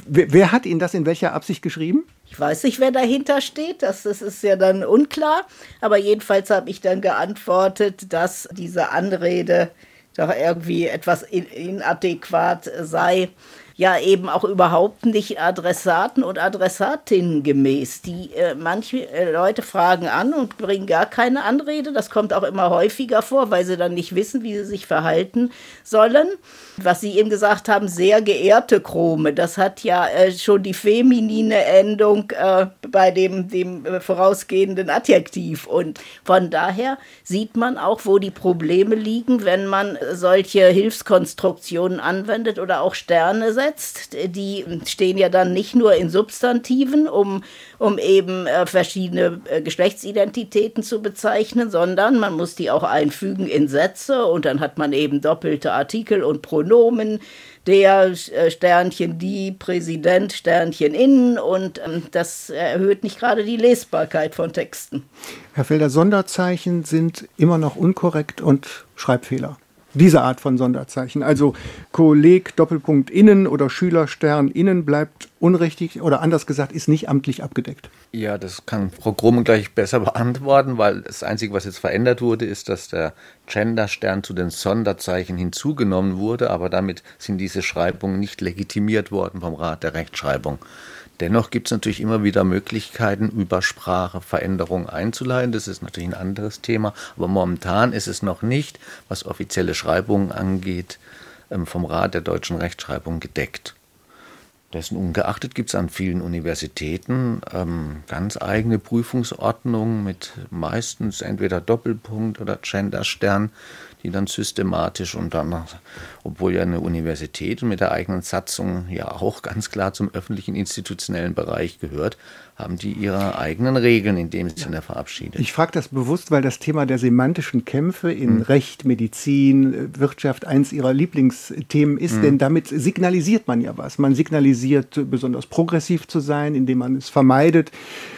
Wer, wer, hat Ihnen das in welcher Absicht geschrieben? Ich weiß nicht, wer dahinter steht. Das, das ist ja dann unklar. Aber jedenfalls habe ich dann geantwortet, dass diese Anrede doch irgendwie etwas inadäquat sei ja eben auch überhaupt nicht Adressaten und Adressatinnen gemäß. Die äh, manche äh, Leute fragen an und bringen gar keine Anrede. Das kommt auch immer häufiger vor, weil sie dann nicht wissen, wie sie sich verhalten sollen. Was Sie eben gesagt haben, sehr geehrte Chrome, das hat ja äh, schon die feminine Endung äh, bei dem, dem äh, vorausgehenden Adjektiv. Und von daher sieht man auch, wo die Probleme liegen, wenn man solche Hilfskonstruktionen anwendet oder auch Sterne setzt einsetzt. Die stehen ja dann nicht nur in Substantiven, um, um eben äh, verschiedene äh, Geschlechtsidentitäten zu bezeichnen, sondern man muss die auch einfügen in Sätze und dann hat man eben doppelte Artikel und Pronomen der äh, Sternchen die, Präsident Sternchen innen und ähm, das erhöht nicht gerade die Lesbarkeit von Texten. Herr Felder, Sonderzeichen sind immer noch unkorrekt und Schreibfehler diese Art von Sonderzeichen. Also Kolleg Doppelpunkt innen oder Schülerstern innen bleibt unrichtig oder anders gesagt ist nicht amtlich abgedeckt. Ja, das kann Frau Krumm gleich besser beantworten, weil das Einzige, was jetzt verändert wurde, ist, dass der Genderstern zu den Sonderzeichen hinzugenommen wurde, aber damit sind diese Schreibungen nicht legitimiert worden vom Rat der Rechtschreibung. Dennoch gibt es natürlich immer wieder Möglichkeiten, über Spracheveränderungen einzuleiten. Das ist natürlich ein anderes Thema. Aber momentan ist es noch nicht, was offizielle Schreibungen angeht, ähm, vom Rat der deutschen Rechtschreibung gedeckt. Dessen ungeachtet gibt es an vielen Universitäten ähm, ganz eigene Prüfungsordnungen mit meistens entweder Doppelpunkt oder Genderstern, die dann systematisch und dann, obwohl ja eine Universität mit der eigenen Satzung ja auch ganz klar zum öffentlichen institutionellen Bereich gehört, haben die ihre eigenen Regeln in dem Sinne verabschiedet. Ich frage das bewusst, weil das Thema der semantischen Kämpfe in hm. Recht, Medizin, Wirtschaft eins ihrer Lieblingsthemen ist, hm. denn damit signalisiert man ja was. Man signalisiert besonders progressiv zu sein, indem man es vermeidet,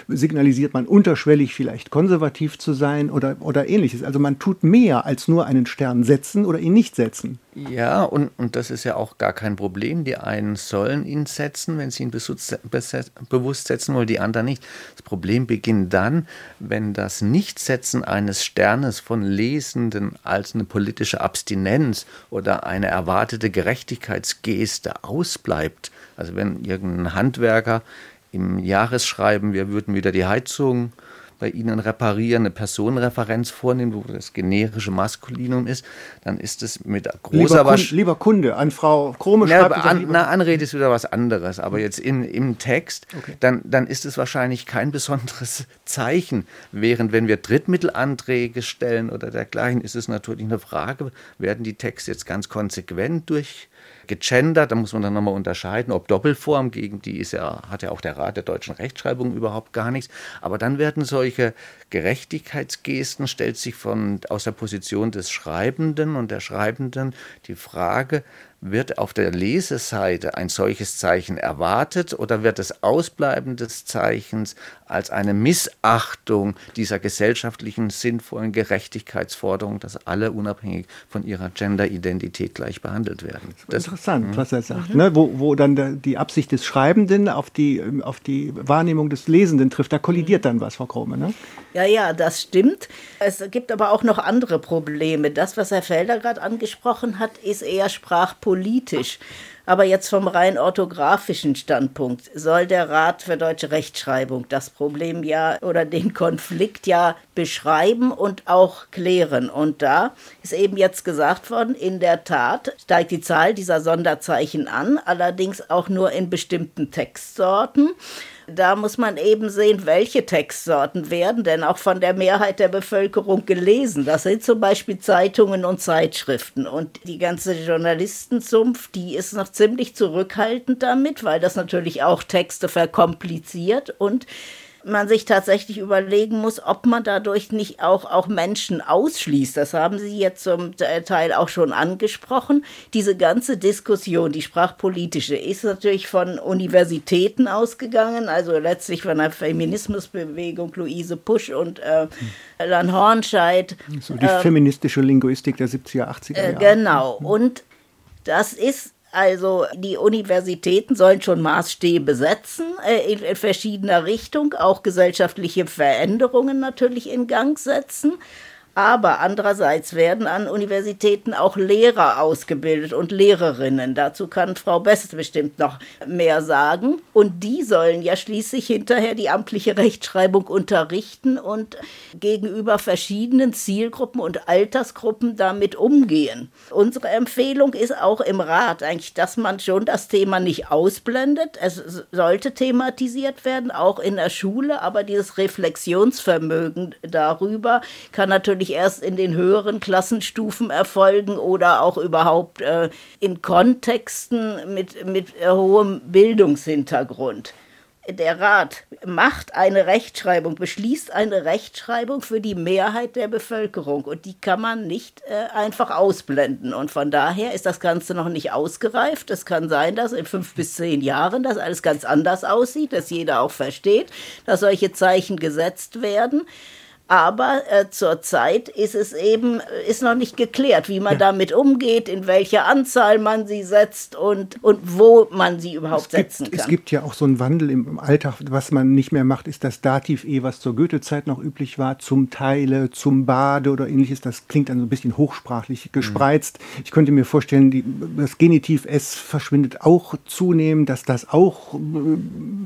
signalisiert man unterschwellig vielleicht konservativ zu sein oder, oder ähnliches. Also man tut mehr als nur einen Stern setzen oder ihn nicht setzen. Ja, und, und das ist ja auch gar kein Problem. Die einen sollen ihn setzen, wenn sie ihn bewusst setzen wollen, die anderen nicht. Das Problem beginnt dann, wenn das Nichtsetzen eines Sternes von Lesenden als eine politische Abstinenz oder eine erwartete Gerechtigkeitsgeste ausbleibt. Also wenn irgendein Handwerker im Jahresschreiben, wir würden wieder die Heizung bei Ihnen reparieren, eine Personenreferenz vornehmen, wo das generische Maskulinum ist, dann ist es mit großer Wahrscheinlichkeit. Lieber Kunde, an Frau Krome ja, schreibt an, Na, Anrede ist wieder was anderes, aber jetzt in, im Text, okay. dann, dann ist es wahrscheinlich kein besonderes Zeichen. Während wenn wir Drittmittelanträge stellen oder dergleichen, ist es natürlich eine Frage, werden die Texte jetzt ganz konsequent durch gegendert, da muss man dann nochmal unterscheiden, ob Doppelform, gegen die ist ja, hat ja auch der Rat der deutschen Rechtschreibung überhaupt gar nichts. Aber dann werden solche Gerechtigkeitsgesten, stellt sich von, aus der Position des Schreibenden und der Schreibenden die Frage, wird auf der Leseseite ein solches Zeichen erwartet oder wird das Ausbleiben des Zeichens als eine Missachtung dieser gesellschaftlichen sinnvollen Gerechtigkeitsforderung, dass alle unabhängig von ihrer Genderidentität gleich behandelt werden? Das, interessant, mhm. was er sagt, mhm. ne? wo, wo dann die Absicht des Schreibenden auf die, auf die Wahrnehmung des Lesenden trifft. Da kollidiert dann was, Frau Krome. Ne? Ja, ja, das stimmt. Es gibt aber auch noch andere Probleme. Das, was Herr Felder gerade angesprochen hat, ist eher sprachpolitisch. Aber jetzt vom rein orthografischen Standpunkt soll der Rat für deutsche Rechtschreibung das Problem ja oder den Konflikt ja beschreiben und auch klären. Und da ist eben jetzt gesagt worden, in der Tat steigt die Zahl dieser Sonderzeichen an, allerdings auch nur in bestimmten Textsorten. Da muss man eben sehen, welche Textsorten werden denn auch von der Mehrheit der Bevölkerung gelesen. Das sind zum Beispiel Zeitungen und Zeitschriften. Und die ganze Journalistenzumpf, die ist noch ziemlich zurückhaltend damit, weil das natürlich auch Texte verkompliziert und man sich tatsächlich überlegen muss, ob man dadurch nicht auch, auch Menschen ausschließt. Das haben Sie jetzt zum Teil auch schon angesprochen. Diese ganze Diskussion, die sprachpolitische, ist natürlich von Universitäten ausgegangen, also letztlich von der Feminismusbewegung Luise Pusch und äh, Lan Hornscheid. So die äh, feministische Linguistik der 70er, 80er Jahre. Äh, genau. Und das ist also die Universitäten sollen schon Maßstäbe setzen äh, in, in verschiedener Richtung, auch gesellschaftliche Veränderungen natürlich in Gang setzen. Aber andererseits werden an Universitäten auch Lehrer ausgebildet und Lehrerinnen. Dazu kann Frau Best bestimmt noch mehr sagen. Und die sollen ja schließlich hinterher die amtliche Rechtschreibung unterrichten und gegenüber verschiedenen Zielgruppen und Altersgruppen damit umgehen. Unsere Empfehlung ist auch im Rat eigentlich, dass man schon das Thema nicht ausblendet. Es sollte thematisiert werden, auch in der Schule, aber dieses Reflexionsvermögen darüber kann natürlich natürlich erst in den höheren Klassenstufen erfolgen oder auch überhaupt äh, in Kontexten mit, mit äh, hohem Bildungshintergrund. Der Rat macht eine Rechtschreibung, beschließt eine Rechtschreibung für die Mehrheit der Bevölkerung und die kann man nicht äh, einfach ausblenden. Und von daher ist das Ganze noch nicht ausgereift. Es kann sein, dass in fünf bis zehn Jahren das alles ganz anders aussieht, dass jeder auch versteht, dass solche Zeichen gesetzt werden. Aber äh, zurzeit ist es eben ist noch nicht geklärt, wie man ja. damit umgeht, in welcher Anzahl man sie setzt und, und wo man sie überhaupt es gibt, setzen kann. Es gibt ja auch so einen Wandel im Alltag. Was man nicht mehr macht, ist das Dativ E, was zur Goethe-Zeit noch üblich war, zum Teile, zum Bade oder ähnliches. Das klingt dann so ein bisschen hochsprachlich gespreizt. Mhm. Ich könnte mir vorstellen, die, das Genitiv S verschwindet auch zunehmend, dass das auch äh,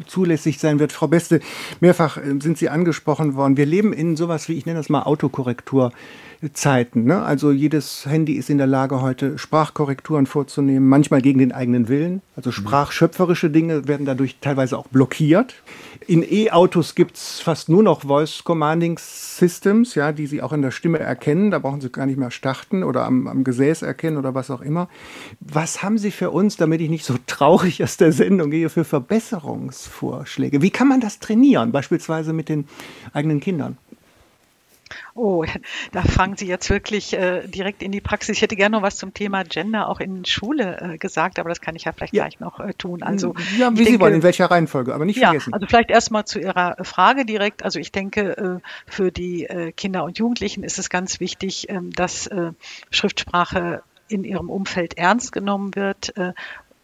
zulässig sein wird. Frau Beste, mehrfach äh, sind Sie angesprochen worden. Wir leben in sowas sowas wie, ich nenne das mal Autokorrekturzeiten. Ne? Also jedes Handy ist in der Lage, heute Sprachkorrekturen vorzunehmen, manchmal gegen den eigenen Willen. Also mhm. sprachschöpferische Dinge werden dadurch teilweise auch blockiert. In E-Autos gibt es fast nur noch Voice Commanding Systems, ja, die Sie auch in der Stimme erkennen. Da brauchen Sie gar nicht mehr starten oder am, am Gesäß erkennen oder was auch immer. Was haben Sie für uns, damit ich nicht so traurig aus der Sendung gehe, für Verbesserungsvorschläge? Wie kann man das trainieren, beispielsweise mit den eigenen Kindern? Oh, da fangen Sie jetzt wirklich äh, direkt in die Praxis. Ich hätte gerne noch was zum Thema Gender auch in Schule äh, gesagt, aber das kann ich ja vielleicht ja. gleich noch äh, tun. Also ja, wie denke, Sie wollen, in welcher Reihenfolge, aber nicht ja, vergessen. Also vielleicht erstmal zu Ihrer Frage direkt. Also ich denke, äh, für die äh, Kinder und Jugendlichen ist es ganz wichtig, ähm, dass äh, Schriftsprache in ihrem Umfeld ernst genommen wird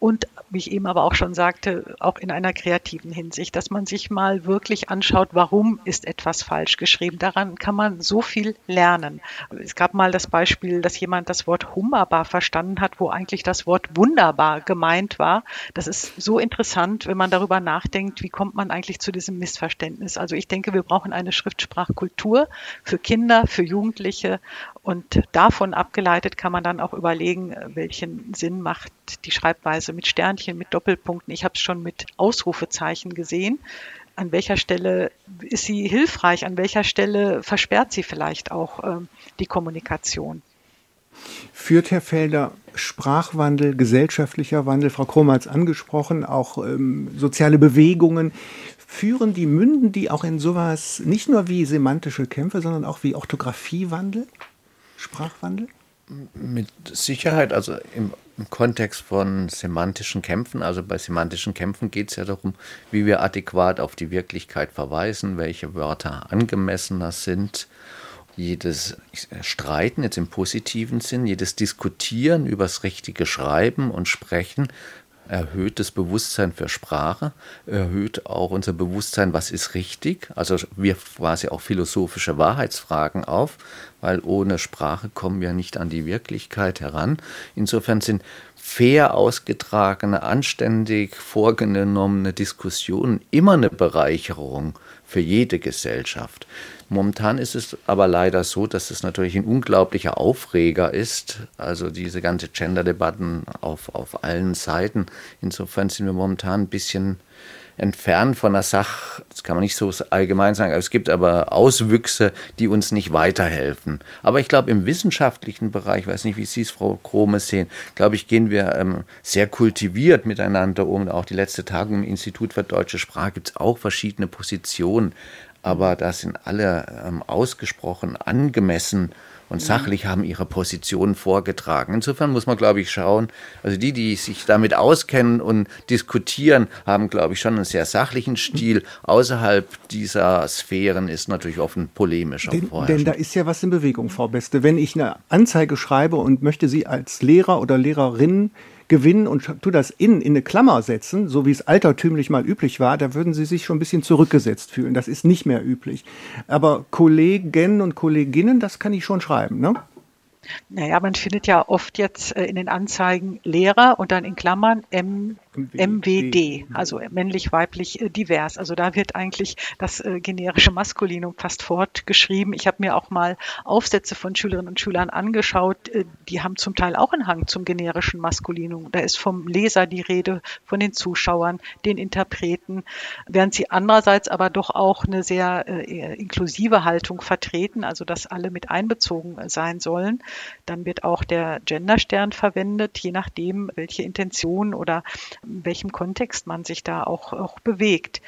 und wie ich eben aber auch schon sagte, auch in einer kreativen Hinsicht, dass man sich mal wirklich anschaut, warum ist etwas falsch geschrieben. Daran kann man so viel lernen. Es gab mal das Beispiel, dass jemand das Wort hummerbar verstanden hat, wo eigentlich das Wort wunderbar gemeint war. Das ist so interessant, wenn man darüber nachdenkt, wie kommt man eigentlich zu diesem Missverständnis. Also ich denke, wir brauchen eine Schriftsprachkultur für Kinder, für Jugendliche und davon abgeleitet kann man dann auch überlegen, welchen Sinn macht die Schreibweise mit Sternchen, mit Doppelpunkten. Ich habe es schon mit Ausrufezeichen gesehen. An welcher Stelle ist sie hilfreich? An welcher Stelle versperrt sie vielleicht auch äh, die Kommunikation? Führt Herr Felder Sprachwandel, gesellschaftlicher Wandel, Frau Kromer hat es angesprochen, auch ähm, soziale Bewegungen, führen die, münden die auch in sowas nicht nur wie semantische Kämpfe, sondern auch wie Orthographiewandel? Sprachwandel? Mit Sicherheit, also im, im, Kontext von semantischen Kämpfen, also bei semantischen Kämpfen geht es ja darum, wie wir adäquat auf die Wirklichkeit verweisen, welche Wörter angemessener sind. Jedes Streiten, jetzt im positiven Sinn, jedes Diskutieren über das richtige Schreiben und Sprechen erhöht das Bewusstsein für Sprache, erhöht auch unser Bewusstsein, was ist richtig. Also wir quasi auch philosophische Wahrheitsfragen auf. weil ohne Sprache kommen wir nicht an die Wirklichkeit heran. Insofern sind fair ausgetragene, anständig vorgenommene Diskussionen immer eine Bereicherung für jede Gesellschaft. Momentan ist es aber leider so, dass es natürlich ein unglaublicher Aufreger ist, also diese ganze Gender-Debatten auf, auf allen Seiten. Insofern sind wir momentan ein bisschen entfernt von der Sache, das kann man nicht so allgemein sagen, es gibt aber Auswüchse, die uns nicht weiterhelfen. Aber ich glaube, im wissenschaftlichen Bereich, ich weiß nicht, wie Sie es, Frau Krome, sehen, glaube ich, gehen wir ähm, sehr kultiviert miteinander um. Auch die letzte Tagung im Institut für deutsche Sprache gibt es auch verschiedene Positionen. Aber da sind alle ähm, ausgesprochen angemessen und sachlich haben ihre Position vorgetragen. Insofern muss man, glaube ich, schauen, also die, die sich damit auskennen und diskutieren, haben, glaube ich, schon einen sehr sachlichen Stil. Außerhalb dieser Sphären ist natürlich oft ein polemischer denn, denn da ist ja was in Bewegung, Frau Beste. Wenn ich eine Anzeige schreibe und möchte sie als Lehrer oder Lehrerin gewinnen und tu das in, in eine Klammer setzen, so wie es altertümlich mal üblich war, da würden sie sich schon ein bisschen zurückgesetzt fühlen. Das ist nicht mehr üblich. Aber Kollegen und Kolleginnen, das kann ich schon schreiben, ne? Naja, man findet ja oft jetzt äh, in den Anzeigen Lehrer und dann in Klammern M MWD, also männlich, weiblich, äh, divers. Also da wird eigentlich das äh, generische Maskulinum fast fortgeschrieben. Ich habe mir auch mal Aufsätze von Schülerinnen und Schülern angeschaut, äh, die haben zum Teil auch einen Hang zum generischen Maskulinum. Da ist vom Leser die Rede, von den Zuschauern, den Interpreten, während sie andererseits aber doch auch eine sehr inklusive Haltung vertreten, also dass alle mit einbezogen sein sollen. Dann wird auch der Genderstern verwendet, je nachdem, welche Intention oder in welchem Kontext man sich da auch, auch bewegt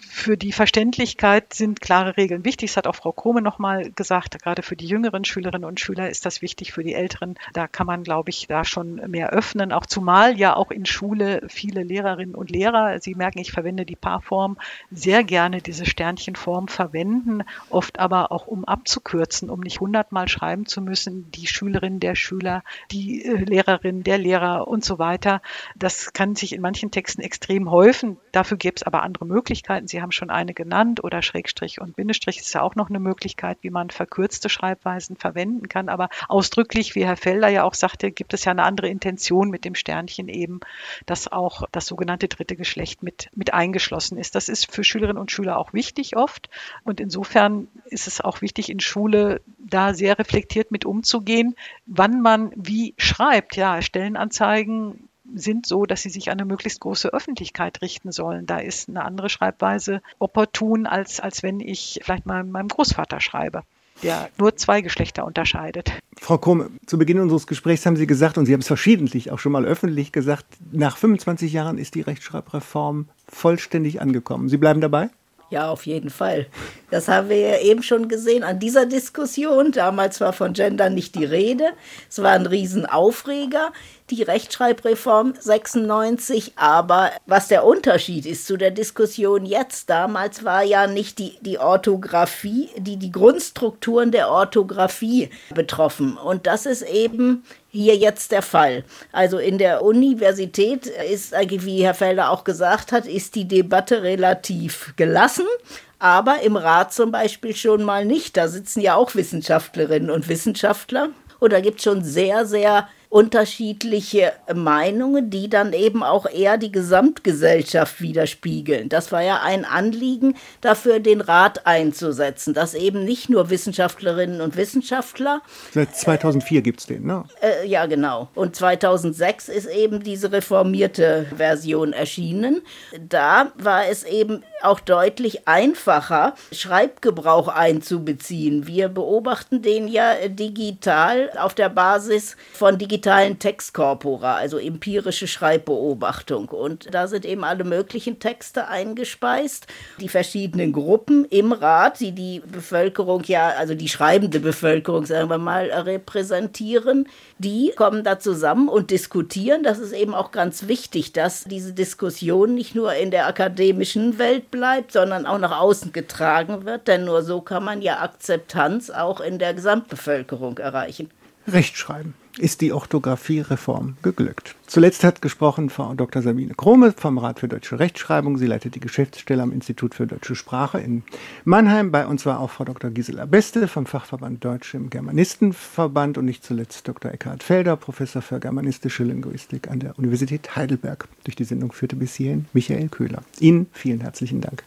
für die Verständlichkeit sind klare Regeln wichtig. Das hat auch Frau Krome nochmal gesagt. Gerade für die jüngeren Schülerinnen und Schüler ist das wichtig. Für die Älteren, da kann man, glaube ich, da schon mehr öffnen. Auch zumal ja auch in Schule viele Lehrerinnen und Lehrer, Sie merken, ich verwende die Paarform, sehr gerne diese Sternchenform verwenden. Oft aber auch, um abzukürzen, um nicht hundertmal schreiben zu müssen, die Schülerin, der Schüler, die äh, Lehrerin, der Lehrer und so weiter. Das kann sich in manchen Texten extrem häufen. Dafür gäbe es aber andere Möglichkeiten. Sie haben schon eine genannt oder Schrägstrich und Bindestrich ist ja auch noch eine Möglichkeit, wie man verkürzte Schreibweisen verwenden kann. Aber ausdrücklich, wie Herr Felder ja auch sagte, gibt es ja eine andere Intention mit dem Sternchen eben, dass auch das sogenannte dritte Geschlecht mit, mit eingeschlossen ist. Das ist für Schülerinnen und Schüler auch wichtig oft. Und insofern ist es auch wichtig, in Schule da sehr reflektiert mit umzugehen, wann man wie schreibt. Ja, Stellenanzeigen sind so, dass sie sich an eine möglichst große Öffentlichkeit richten sollen. Da ist eine andere Schreibweise opportun, als, als wenn ich vielleicht mal meinem Großvater schreibe der nur zwei Geschlechter unterscheidet. Frau Krumm, zu Beginn unseres Gesprächs haben Sie gesagt, und Sie haben es verschiedentlich auch schon mal öffentlich gesagt, nach 25 Jahren ist die Rechtschreibreform vollständig angekommen. Sie bleiben dabei? Ja, auf jeden Fall. Das haben wir ja eben schon gesehen an dieser Diskussion. Damals war von Gender nicht die Rede. Es war ein Riesenaufreger, die Rechtschreibreform 96. Aber was der Unterschied ist zu der Diskussion jetzt, damals war ja nicht die, die Orthographie, die, die Grundstrukturen der Orthographie betroffen. Und das ist eben hier jetzt der Fall. Also in der Universität ist, wie Herr Felder auch gesagt hat, ist die Debatte relativ gelassen. Aber im Rat zum Beispiel schon mal nicht. Da sitzen ja auch Wissenschaftlerinnen und Wissenschaftler. Und da gibt es schon sehr, sehr unterschiedliche Meinungen, die dann eben auch eher die Gesamtgesellschaft widerspiegeln. Das war ja ein Anliegen, dafür den Rat einzusetzen, dass eben nicht nur Wissenschaftlerinnen und Wissenschaftler. Seit 2004 äh, gibt es den, ne? Äh, ja, genau. Und 2006 ist eben diese reformierte Version erschienen. Da war es eben auch deutlich einfacher, Schreibgebrauch einzubeziehen. Wir beobachten den ja digital auf der Basis von digitalen Textkorpora, also empirische Schreibbeobachtung. Und da sind eben alle möglichen Texte eingespeist. Die verschiedenen Gruppen im Rat, die die Bevölkerung ja, also die schreibende Bevölkerung, sagen wir mal, repräsentieren, die kommen da zusammen und diskutieren. Das ist eben auch ganz wichtig, dass diese Diskussion nicht nur in der akademischen Welt bleibt, sondern auch nach außen getragen wird. Denn nur so kann man ja Akzeptanz auch in der Gesamtbevölkerung erreichen. Rechtschreiben. Ist die Orthographiereform geglückt? Zuletzt hat gesprochen Frau Dr. Sabine Krome vom Rat für deutsche Rechtschreibung. Sie leitet die Geschäftsstelle am Institut für deutsche Sprache in Mannheim. Bei uns war auch Frau Dr. Gisela Beste vom Fachverband Deutsch im Germanistenverband und nicht zuletzt Dr. Eckhard Felder, Professor für germanistische Linguistik an der Universität Heidelberg. Durch die Sendung führte bis hierhin Michael Köhler. Ihnen vielen herzlichen Dank.